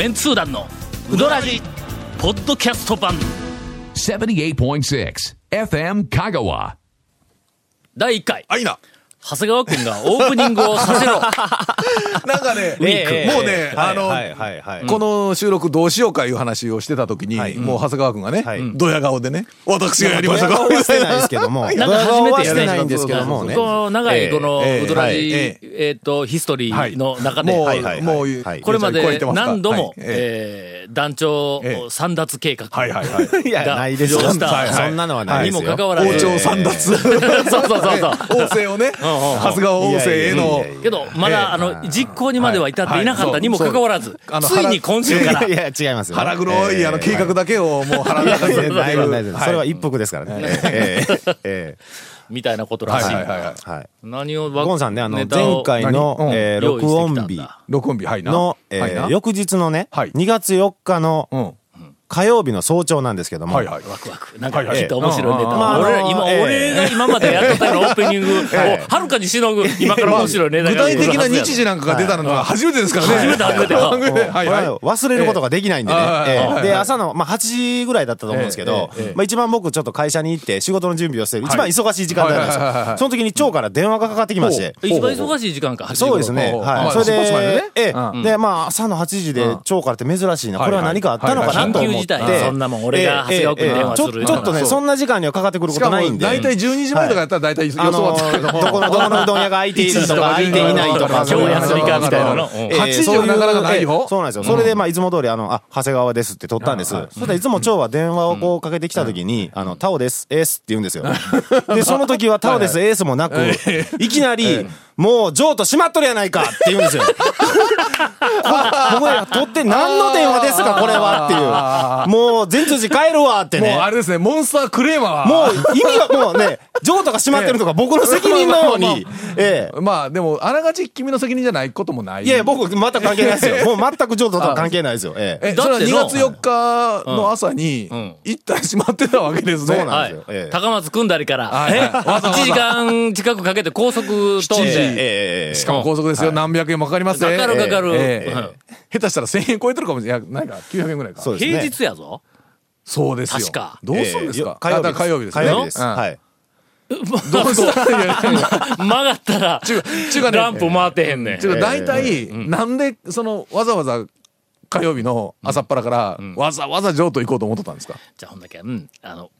メンツー団のウドラジポッドキャスト版78.6 FM Kagawa. 第1回あ、いいな。長谷川君がオープニングをさせろ。なんかね、ええ。もうね、あの、はいはいはい。この収録どうしようかいう話をしてた時に、はいもう長谷川くんがね、はい。ドヤ顔でね、私がやりましたか？ドヤ顔はしてないですけども。なんか初めてやドヤ顔はしてないんですけど。もね。この長いこのええ。ウドラジ、ええ。っと、ヒストリーの中で、もう、はいはいはい。もう、はいこれまで何度も、はい。ええ。ー団長ええ。三奪計画はいはいはい。いや、がないですよ。浮上した。そんなのはないにですよ。もかかわらず、王朝三奪。そうそうそうそう。王政をね、長谷川王政への。けど、まだ、あの、実行にまでは至っていなかったにもかかわらず、はいついに今週から。い、や、違いますよ。腹黒い、あの、計画だけをもう腹の中に入れて。それは一服ですからね。えええ。みたいなことらしい。はい。何をゴンさんね、あの、前回のえー録音日録音日、はいな。のえ翌日のね、はい。2月4日のうん。火曜日の早朝なんですけども、はいはい。ワクワク。なんかきっと面白いネタ。俺ら、今、俺が今までやってたようなオープニングを、はるかにしのぐ、今から面白いネタ具が体的な日時なんかが出たのは初めてですからね。初めて初めて。はは忘れることができないんでね。で、朝の、まあ、8時ぐらいだったと思うんですけど一番僕ちょっと会社に行って仕事の準備をしてる、一番忙しい時間帯なんです。よ。その時に長から電話がかかってきまして。一番忙しい時間か、8時頃そうですね。はい。それでね。で、え。うん。え。で、まあ、朝の8時で長からって珍しいな。これは何かあったのかなと思そんなもん俺が長谷川君ちょっとね、そんな時間にはかかってくるこしかもとないんで。大体12時前とかやったら大体予想あのはつくけども。どこの、どこのうどん屋が開いているとか、開いていないとか、今日休みかみたいなの。ええ8時はなかなかないよ。ええそうなんですよ。それで、まあ、いつも通り、あの、あ、長谷川ですって取ったんです。そしたらいつも蝶は電話をこうかけてきた時に、あの、タオです、エースって言うんですよ。で、その時はタオです、エースもなく、いきなり、もう、ジョーと閉まっとるやないかって言うんですよ。これ、取って何の電話ですか、これはっていう。もう、全通寺帰るわってね。もうあれですね、モンスタークレーマーは。もう意味がもうね、ジョーとか閉まってるとか僕の責任のように、ええ。まあでも、あながち君の責任じゃないこともない。いや僕全く関係ないですよ。もう全くジョーとは関係ないですよ。ええ。2だっての月4日の朝にん、一旦閉まってたわけですね。そうなんはいですよええ。高松組んだりから、えはいはいわざわざ1時間近くかけて高速通っ7時て、ええ。しかも高速ですよ。何百円もかかりますね。かかるかかる下手したら1000円超えてるかもしれない。か、900円ぐらいか。平日やぞ。そうですよ。確かどうするんですか？ええあだから火曜日ですね。火曜日です。うんはい。どうした曲がったら、ちゅうちゅうかねランプ回ってへんねん。大体、なんで、その、わざわざ火曜日の朝っぱらから、わざわざ上都行こうと思ってたんですか？じゃあほんだけ、うん、あの、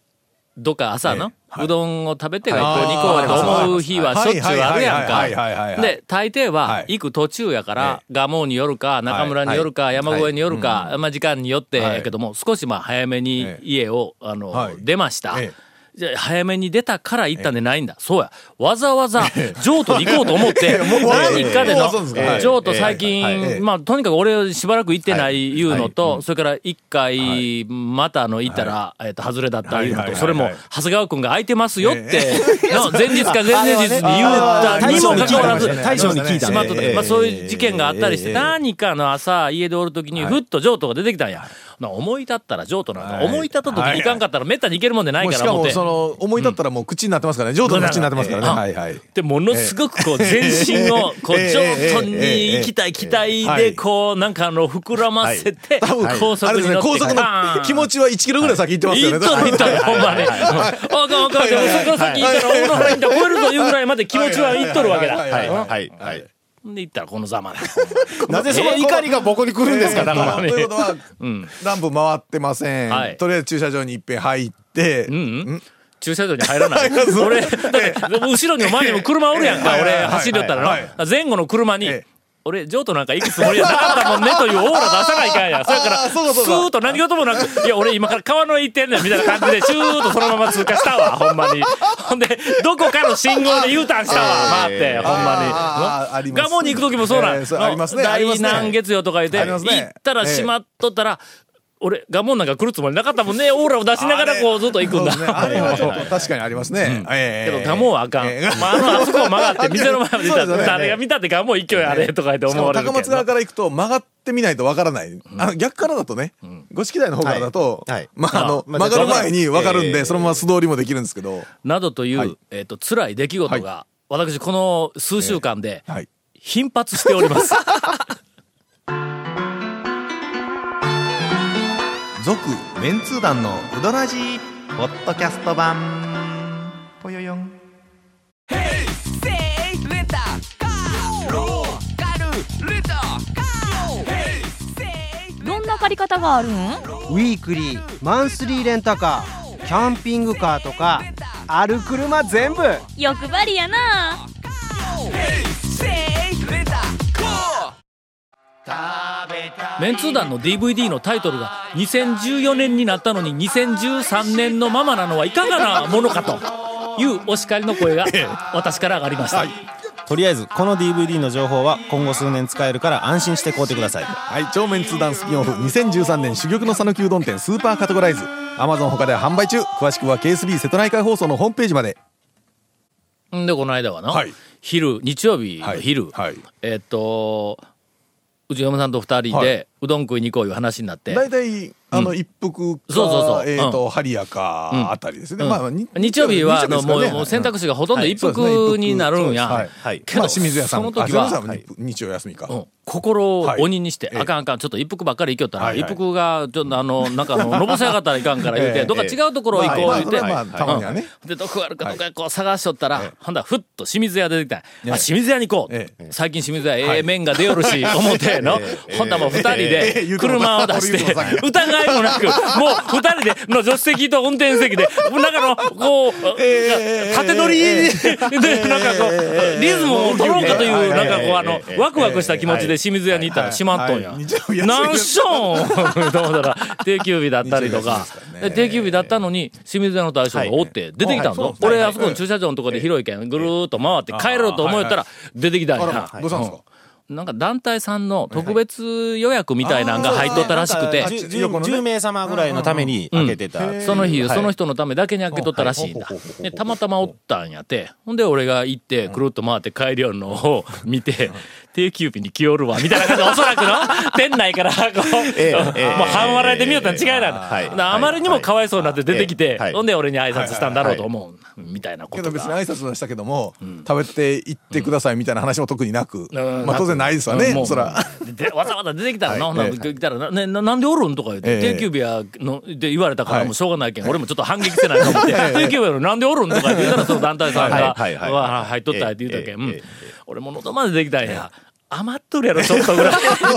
どっか朝の、うどんを食べてはい。学校に行こうと思う日はしょっちゅうあるやんはい。はい。はい。はい。はい。か。で、大抵ははい。行く途中やから、蒲生によるか、中村によるか、山越えによるか、まあ時間によってやけども、少しまあ早めにええ。家を、あのはい、出ました。え。じゃあ早めに出たから行ったんでないんだ。そうや。わざわざ、譲渡に行こうと思って、何かでの譲渡最ええ。近、まあ、とにかく俺しばらく行ってないい。うのと、それから一回、またあの、行ったら、えっと、外れだったいうのと、それもはい、長谷川くんが空いてますよって、の 前日か前々日に言ったにもかかわらず、大将に聞いたしまあそういう事件があったりして、ええ。何かの朝、家でおるときに、ふっと譲渡が出てきたんや。な思い立ったら譲渡なんか、はい。思い立ったときに行かんかったらめったに行けるもんでないもうしかも。その、思い立ったらもう口になってますからね。上都の口になってますからね。うんはいはい。で、ものすごくこう、全身を、こう、ええ。上都に行きたい期待で、こう、なんかあの、膨らませて、高速に乗って、高速の気持ちは1キロぐらい先行ってますよね。行っとる行っとる、ほんまに。あかんあかん、そこから先行ったら、大野原インター超えるというぐらいまで気持ちは行っとるわけだ。はい。はい。はい。はい。で、行ったらこのざまだ。なぜその怒りが僕に来るんですか、だから。ということは、ランプ回ってません。はいとりあえず駐車場に一遍入って、うんうん駐車場に入らない。俺、後ろにも前にも車おるやんか、俺走りよったら。前後の車にええ、俺、譲渡なんか行くつもりやなかったもんねというオーラ出さないかんや。それから、スーッと何事もなく、いや、俺今から川の行ってんねんみたいな感じで、シューッとそのまま通過したわ、ほんまに。ほんで、どこかの信号で U ターンしたわ、回って、ほんまに。あーありますガモに行く時もそうなん。えーありますねありますね第何月よとか言って、行ったら閉まっとったら、俺、ガモンなんか来るつもりなかったもんね。オーラを出しながらこうずっと行くんだ。あれはちょっと 確かにありますね。ええけど、ガモンはあかん。ええ まあ、あの、あそこを曲がって、店の前まで行ったら、誰が見たってガモン一挙やれとか言って思われるけど。高松側から行くと曲がってみないとわからない。あの逆からだとね、五色台の方からだとはいはい、まああの、まあ曲がる前にわかるんで、ええそのまま素通りもできるんですけど、などという、はいえっ、と、辛い出来事が、私この数週間ではい。頻発しております。続メンツー団のウドラジーポッドキャスト版。ぽよよん。どんな借り方があるん？ウィークリーマンスリーレンタカーキャンピングカーとかある車全部。欲張りやなメンツー団の DVD のタイトルが2014年になったのに2013年のままなのはいかがなものかというお叱りの声が私から上がりました。とりあえずこの DVD の情報は今後数年使えるから安心して買うてください。はい、超メンツー団スピンオフ。2013年珠玉の讃岐うどん店スーパーカテゴライズ。Amazon 他では販売中。詳しくは KSB 瀬戸内海放送のホームページまで。んで、この間はの、はい。昼、日曜日の昼、はい。はい。えっと、うちの嫁さんと二人はで、うどん食いに行こういう話になって、大体あの一服かそうそうそう。えっとうん。ハリアかあたりですね。うん。まあに日曜日は、あの、もう、選択肢がほとんど一服になるんや。はい。はい。けど、まあ清水屋さんその時は日曜休みか。うん心をはい鬼にして、ええあかんあかん、ちょっと一服ばっかり行きよったら、一服が、ちょっとあの、なんかあの、のぼせやがったらいかんから言うて、ええ。どっか違うところ行こう言うて、で、どこあるかとかこう探しとったら、ええ。ほんだらふっと清水屋出てきたあ、清水屋に行こう、え最近清水屋ええ麺が出よるし、思って の、ほんだらもう二人ええ。で車を出して疑いもなく、もう二人で、の助手席と運転席で、なんかの、こう、ええ。縦乗りで、なんかこう、リズムを取ろうかという、ええなんかこう、あのえ、え。ワクワクした気持ちで清水屋に行ったらしまっとんや。はい。日曜日。休み何しょんと思ったら、定休日だったりとか。定休日だったのに、清水屋の大将がおって、出てきたんぞ。俺、あそこの駐車場のとこで広いけん、ぐるーっと回って帰ろうと思ったら、出てきたんあやら。どうしたんですか？なんか団体さんの特別予約みたいなのが入っとったらしくて。なんか、じゅ横のね10名様ぐらい。のために開けてた、その日、はい。その人のためだけに開けとったらしい。んだ。で、たまたまおったんやて。ほんで、俺が行って、くるっと回って帰りよるのを見て、定休日に来よるわ、みたいな感じで、おそらくの、店内から、こう、ええ もう半笑いで見よったん違いなんだ。あまりにもかわいそうになって出てきて、はい。ほんで俺に挨拶したんだろうと思う。みたいなこけとが。ど別に挨拶はしたけども、食べて行ってくださいみたいな話も特になく、うん。まあ当然ないですわね、もうそら。でわざわざ出てきたらな、はい。ほんならえ来たらな、ね、ななんでおるんとか言って、ええ。定休日やの、で言われたからはい。もうしょうがないけん、俺もちょっと反撃せないと思って、定休日やのなんでおるんとか言ったら、その団体さんが、入っとったって言うたけん、俺も喉までできたんや。余っとるやろ、ちょっとぐらい。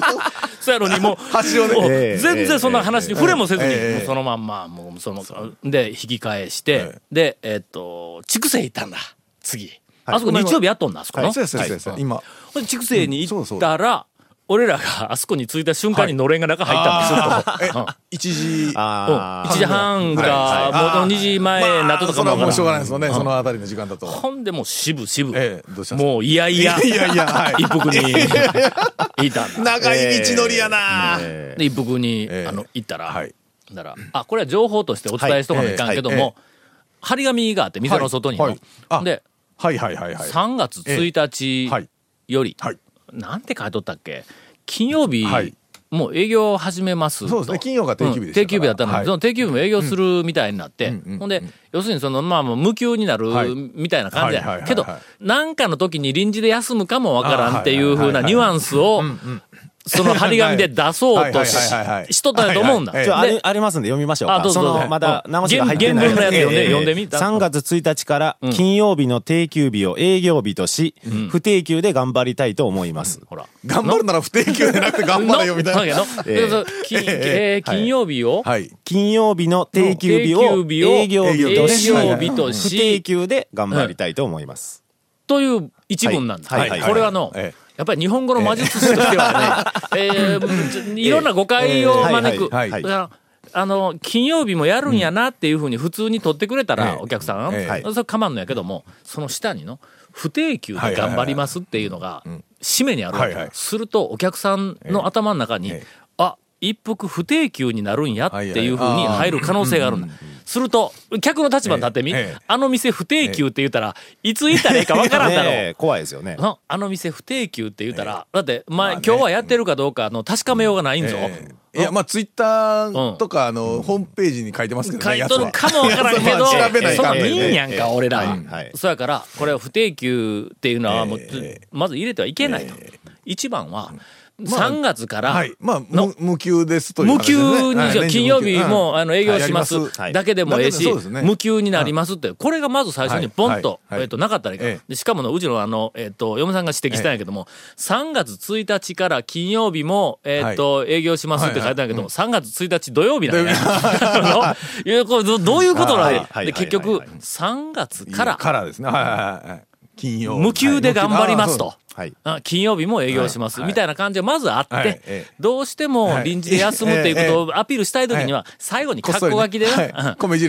そうやのにもう、端をね全然そんな話に触れもせずに、そのまんま、もうその、で、引き返して、えで、えっと、筑西行ったんだ、次。あそこ日曜日やっとんだ、あそこの。そうですそうです今。筑西に行ったら、俺らがあそこに着いた瞬間にのれんが中入ったんですよ。え、一時。あ1時半はいか、はい。もう2時前になっとかももうしょうがないですよね、そのあたりの時間だと。ほんでもう渋々、ええどうしたんですか？もういやいや。一服に。いたんだ。長い道のりやな、えで、一服に、ええ。あの、行ったら、ら、あ、これは情報としてお伝えしとかないかんけども、張り紙があって、店の外にで、はいはいはいはい。3月1日はいより、はいなんて書いとったっけ？金曜日、はい。もう営業を始めますと。そうですね。金曜が定休日うん。定休日だったのに、はい。その定休日も営業するみたいになって、うんうんほんで、要するにその、まあ、もう無給になるはい。みたいな感じや。はいけど、なんかの時に臨時で休むかもわからんっていう風なニュアンスを、その張り紙で出そうとししとったんやと思うんだ。あでれありますんで読みましょうか。あどうぞそのどうぞまだうん直しが入ってない。原原文のやつ読んでええ読んでみ3月1日から金曜日の定休日を営業日とし、不定休で頑張りたいと思います。ほら。頑張るなら不定休でなくて頑張れよみたいな。金曜日を、はい。金曜日の定休日定を休日を営業日とし、不定休で頑張りたいと思います。という一文なんだ。これはの、ええやっぱり日本語の魔術師としてはね、えーいろんな誤解を招く。あの、金曜日もやるんやなっていうふうに普通に取ってくれたら、ええお客さん、ええそれ構わんのやけども、その下にの、不定休で頑張りますっていうのが、締めにあるわけ。すると、お客さんの頭の中に、ええあ、一服不定休になるんやっていうふうに入る可能性があるんだ。すると、客の立場に立ってみ、ええ。ええあの店不定休って言ったら、いつ行ったらいいかわからんだろう。怖いですよね。なあの店不定休って言ったら、だって、まあ、今日はやってるかどうかの確かめようがないんぞ。ええ。いや、まあ、ツイッターとか、あの、ホームページに書いてますけどね、書いとるかもわからんけど、そんなかんね。んいいんやんか、俺ら。そやから、これは不定休っていうのはもう、ええ。まず入れてはいけないと。一番は、3月から、はい。まあ、の。無無給ですという無話です給ね。にじゃあ金曜日も、あの営業しますはい。だけでもええしね。無給になりますって、これがまず最初にポンと、はい。はいえっと、なかったらいいかええ。でしかもの、うちのあの、えっと、嫁さんが指摘したんやけども、3月1日から金曜日も、えっと、営業しますって書いてあるんやけども、3月1日土曜日なんや。あのいやこれどどういうことなんや。はい。はい。で、結局、はい。はい。3月から、からですね。はいはいはいはい。金曜。無給で頑張りますと。はい。あ金曜日も営業します、はい。みたいな感じがまずあって、どうしても臨時で休むっていうことをアピールしたいときには、最後に格好書きでね、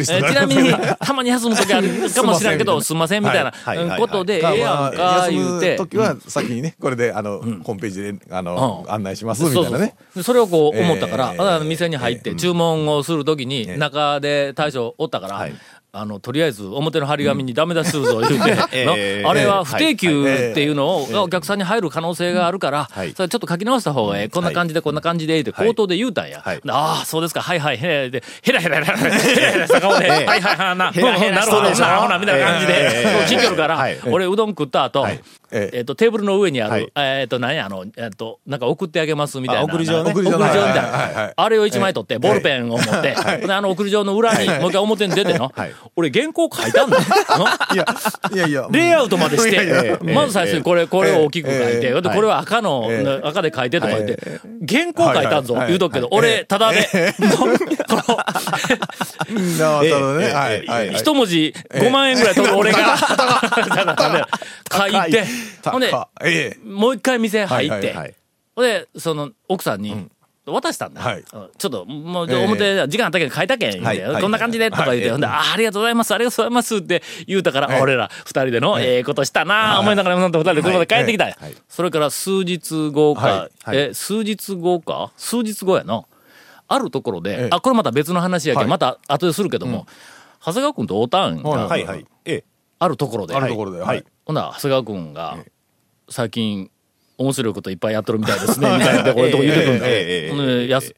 ちなみに、たまに休むときあるかもしれんけど、すん。ませんみたいな。ことで、ええやんか、まあ言うて。休む。時は先にね、これで、あの、ホームページで、あの、うん。案内します、みたいなね。でそれをこう思ったから、店に入って注文をするときに、中で大将おったから、はい。あの、とりあえず表の張り紙にダメ出しするぞ言うて、あれは不定休はい。っていうのを、お客さんに入る可能性があるから、はい。それちょっと書き直した方がええ。こんな感じでこんな感じで、って口頭で言うたんや。はい。ああ、そうですか、はいはい、へで、へらへらへらへらへらへらした顔で、はいはいはい、な、なるほど、なるほど、みたいな感じで、聞いてるからはい、俺うどん食った後、はいええ。えっと、テーブルの上にあるはい、えっと、何や、あの、えっと、なんか送ってあげますみたいな。あ送り状ね。送り状みたいな。いあれを一枚取って、ボールペンを持って、であの送り状の裏に、もう一回表に出てのはい、俺原稿書いたんだよ。の いや、いやいや。レイアウトまでして、まず最初にこれ、これを大きく書いて、これは赤のえ、赤で書いてとか言ってえ、原稿書いたんぞ言うとくけど、はい。俺、ただで、なるほどね。一文字5万円ぐらい取る俺が、書いて、ほんで、高ええ。もう一回店入って。ほんで、その、奥さんに、渡したんだ。はい。うん。ちょっと、もう、ええ。表、時間あったけど書いたけん、言うてはいはい。こんな感じで、とか言って、はいほんで、あありがとうございます、ありがとうございますって言うたから、ええ。俺ら二人での、ええ。ことしたなあ思いながら、なんと二人で車で帰ってきたんそれから数日後か、え、数日後か？数日後やの。あるところで、ええ。あ、これまた別の話やけど、はい。また後でするけども、長谷川君と会うたんや。はいはいはい。ええ。あるところで。あるところで。はい。ほんなら、長谷川君が、最近、面白いこといっぱいやっとるみたいですね、みたいなとこ言ってくるんだえ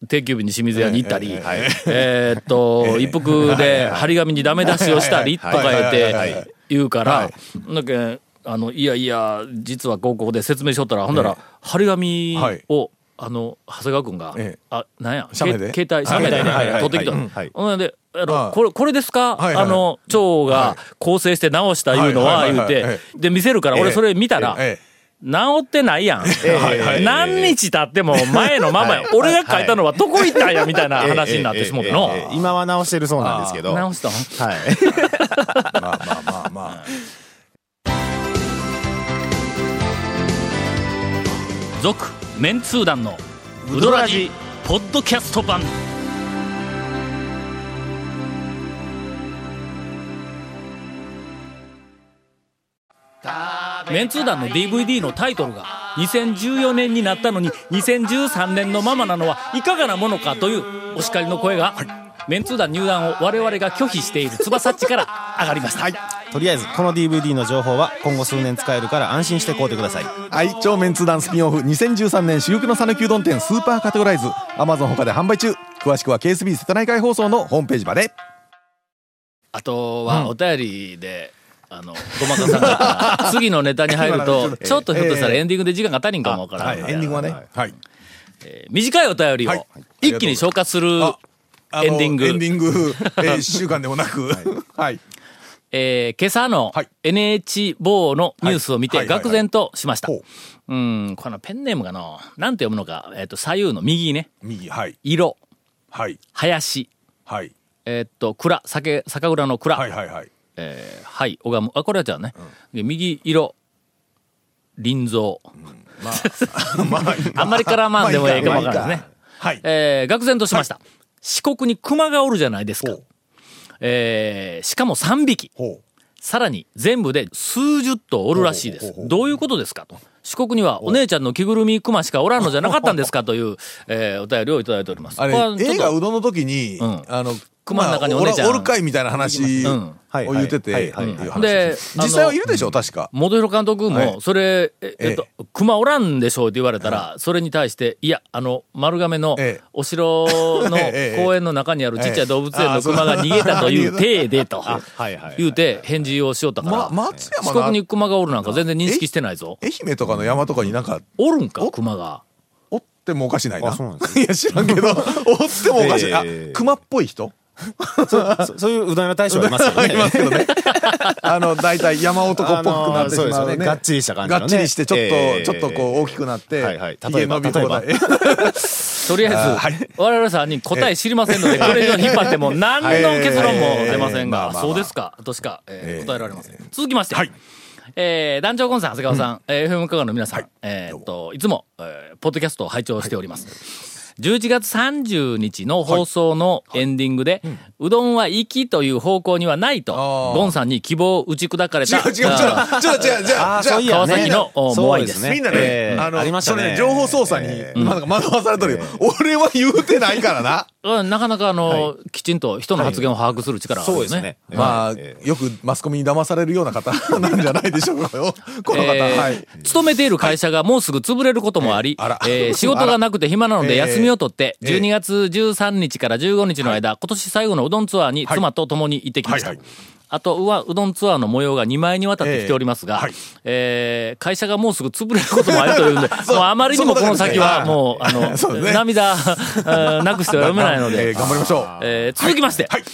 定休日に清水屋に行ったり、えっと、一服で張り紙にダメ出しをしたりとか言ってい言うからは、だけあの、いやいや、実はこうこうで説明しとったら、ほんなら、張り紙はい。を、あの、長谷川君がええ、あ、なんや、携帯、写メで取ってきた。ほんで、あのはい。これ、これですか？はいはいあの、蝶が構成して直したいうのは、言うて、で、見せるから、俺それ見たら、ええ。治ってないやん。何日経っても前のままや。俺が書いたのはどこ行ったんやみたいな話になってしもっての。今は直してるそうなんですけど。直したん？はい。まあまあまあまあ。続、メンツー団のウドラジ、ポッドキャスト版。メンツー団の DVD のタイトルが2014年になったのに2013年のままなのはいかがなものかというお叱りの声が、メンツー団入団を我々が拒否している翼っちから上がりました。とりあえず、この DVD の情報は今後数年使えるから安心して買うてください。はい、超メンツ団スピンオフ2013年珠玉の讃岐うどん店スーパーカテゴライズ Amazon 他で販売中。詳しくは KSB 瀬戸内海放送のホームページまで。あとはお便りで、あの、ごまかさんが、次のネタに入ると、ちょっとひょっとしたらエンディングで時間が足りんかもわからん。はいエンディングはね。はい。えー短いお便りをはい。一気に消化する、エンディング。エンディング、え週間でもなく。はい。えー今朝のはい。NH 某のニュースを見て愕然としました。うん、このペンネームがの、なんて読むのか、えっ、と、左右の右ね、右はい。色、はい。林、はい。えっ、と、蔵、酒、酒蔵の蔵、はいはいはいえーはい、拝む。あ、これはじゃあね、で右色、林蔵。まあ あんまり絡まんでもええかもわからんですね。はいえー、愕然としました。四国に熊がおるじゃないですか。えー、しかも3匹。ほさらに全部で数十頭おるらしいですどういうことですか？と。四国にはお姉ちゃんの着ぐるみ熊しかおらんのじゃなかったんですかという、えー、お便りをいただいております。あれ映画うどんの時に、うんあの熊の中にお姉ちゃん。まあおるかいみたいな話うん。を言ってて、で実際はいるでしょ確か。元弘監督はい。も、それ、ええっとえ、熊おらんでしょうって言われたら、それに対して、いや、あの、丸亀のええ。お城の ええ公園の中にあるちっちゃい動物園ええの熊が逃げたという体でと。言うて返事をしよったから、ま松山四の国に熊がおるなんか全然認識してないぞ。愛媛とかの山とかになんかおるんか、熊が。おっってもおかしないな。あそうなんです いや、知らんけど、おってもおかしい。熊っぽい人？そそういううどん屋大将ありますよね。ありますけどね。あの、大体山男っぽくなってしまうあのーそうですよね。ねがっちりした感じのね。がっちりして、ちょっと、ええ。ちょっとこう大きくなって、はいはい。例髭えば伸び放題例 とりあえず、あはい。我々さんに答え知りませんので、これ以上に引っ張っても何の結論も出ませんが、そうですか、としか、えー答えられません。続きまして、はい。えー団長コンさん、長谷川さん、えー FM 香川の皆さん、えーっと、いつも、えーポッドキャストを拝聴しております。11月30日の放送のエンディングで、うどんは粋という方向にはないと、ゴンさんに希望を打ち砕かれた、違う違う違う。あーちょっと違う、じゃあ、じゃああーそういや川崎のおモアイですそうみんなね、ええあの、ありましたね。それね、情報操作に、えなんか惑わされてるよ。俺は言うてないからな。うんなかなかあの、きちんと人の発言を把握する力があるですね。まあ、えよくマスコミに騙されるような方 なんじゃないでしょうかよ。この方。えー。はい。勤めている会社がもうすぐ潰れることもあり、あら。えー仕事がなくて暇なので休みを取って、えー12月13日から15日の間、今年最後のうどんツアーに妻と共に行ってきました。はいはい。あとはうどんツアーの模様が2枚にわたってきておりますが、えーはい。えー会社がもうすぐ潰れることもあるというんで、もうあまりにもこの先はもう、あの、ね。涙、なくしては読めないのえでー、頑張りましょう。えー続きまして、はい。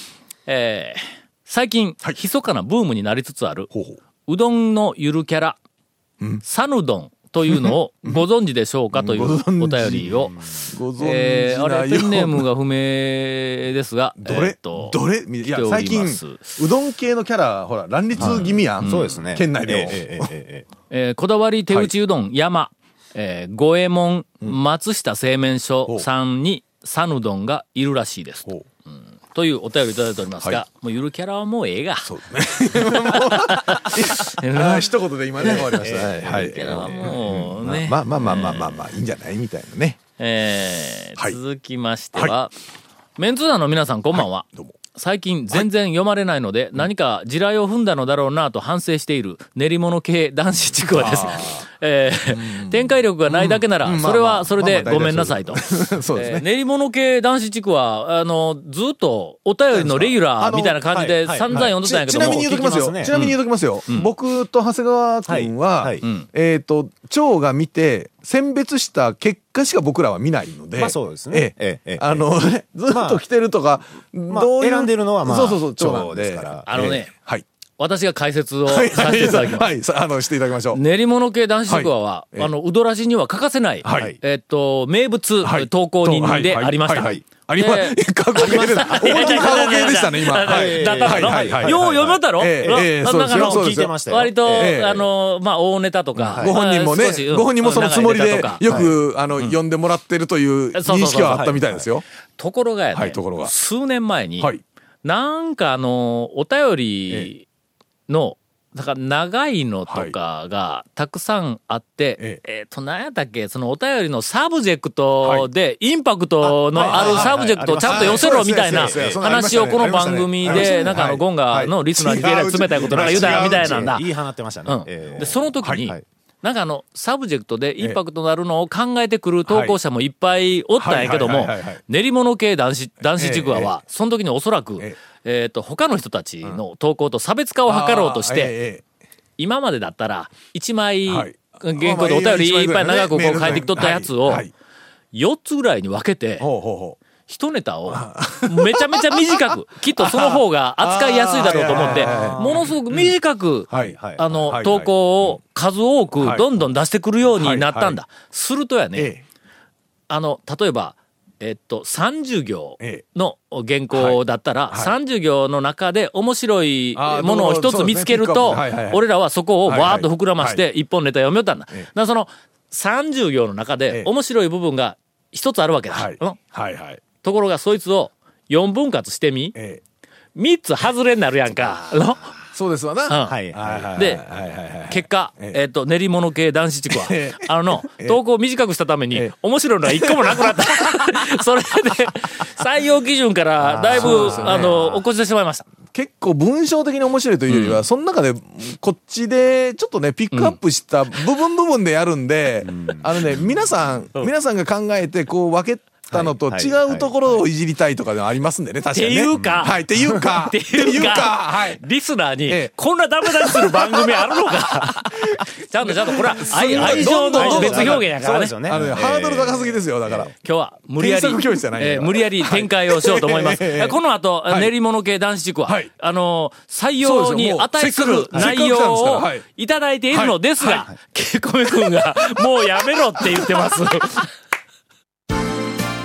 えー最近、はい。密かなブームになりつつある、ほうほう。うどんのゆるキャラ、サヌ丼というのをご存知でしょうかという お便りを。えー、あれ、ペンネームが不明ですが、どれ、とどれ？いや、最近、うどん系のキャラ、ほら、乱立気味やん。そうですね。県内でも。ええこだわり手打ちうどん、山、え、五右衛門、松下製麺所さんに、サヌドンがいるらしいです。というお便りいただいておりますが、はもうゆるキャラはもうええが。そうですね。一言で今ね、終わりました。はいはいゆるキャラはもうね。まあまあまあまあまあまあ、いいんじゃないみたいなね。えーはい続きましては、メンツー団の皆さんこんばんは。どうも。最近全然読まれないので、何か地雷を踏んだのだろうなと反省している練り物系男子ちくわです。えー展開力がないだけなら、うん。それはそれでごめんなさいと。そうですね。えー練り物系男子地区は、あの、ずっとお便りのレギュラーみたいな感じで散々読んでたんやけどもちちなみに言うときますよ。ちなみに言うときますよ。僕と長谷川君は、はい。はいん。えっと、蝶が見て、選別した結果しか僕らは見ないので。まあそうですね。ええ。えええあの、ねずっと来てるとか、まあどう選んでるのはまあそうそうそう、蝶ですから。あのねええ。はい。私が解説をさはい。せていただきます。はい。さ あの、していただきましょう。練り物系男子地区は、あの、うどらじには欠かせない、はい。えっと、名物、はい。投稿人でありました。はい。はい。はい。ありま。過去形でした。思いっきり過去形でしたね、今。はい。だったの、はい。はい。はい。よう読めたろ、ええそうましたよ。割と、ええあの、まあ、大ネタとか。ご本人もねご本人もそのつもりでよく、あの、呼ん。でもらってるという認識はあったみたいですよ。ところがやね、はい。ところが。数年前に、はい。なんかあの、お便りの、だから長いのとかがたくさんあって、ええ。っ、と、何やったっけ、そのお便りのサブジェクトで、インパクトのあるサブジェクトをちゃんと寄せろみたいな話をこの番組で、なんかあの、ゴンガのリスナーに冷たいことなんか言うたよみたいな。んだ。言い放ってましたね。うん。ええ。で、その時に、はいなんかあの、サブジェクトでインパクトのあるのを考えてくる投稿者もい。っぱいおったんやけどもはいはいはいはいはい、練り物系男子、男子ちくわは、その時におそらくえ、えっと、他の人たちの投稿と差別化を図ろうとして、え今までだったら、1枚、はい。原稿でお便りいっぱい長くこう書いてきとったやつを、4つぐらいに分けて。一ネタをめちゃめちゃ短く、きっとその方が扱いやすいだろうと思ってものすごく短く。あの、はい投稿を数多くはいどんどん出してくるようになったんだ。はするとやね、え。あの、例えば、えっと、30行えの原稿だったら、はいはい30行の中で面白いものを一つ見つけると俺らはそこをわーっと膨らまして一本ネタ読みよったんだ。だかええらその30行の中えでえ面白い部分が一つあるわけだ。はい。うんはいはい。ところがそいつを4分割してみ、ええ。3つ外れになるやんか。のそうですわな。うんはいはいはい。で。結果、えええっ、と、練り物系男子地区はえ、あのの、投稿を短くしたためにええ、面白いのは一個もなくなった。それで、採用基準からだいぶ、あの、起こしてしまいました。結構文章的に面白いというよりは、その中で、こっちで、ちょっとね、ピックアップした部分部分でやるんで、あのね、皆さん、皆さんが考えて、こう分けたのとはい違うところをいじりたいとかでもありますんでね、確かにね。っていうか。はい、っていうか、っていうか、はい。リスナーに、ええ。こんなダメ出しする番組あるのか。ちゃんとちゃんと、これは愛愛情の別表現やからね。そうです。よね。あのね、ハードル高すぎですよ、だから。今日は無理やり、えー無理やり展開をしようと思います。え えこの後、い。練り物系男子塾は、はい。あのー採用に値する内容をはい。いただいているのですはい。が、ケイコメ君が、もうやめろって言ってます。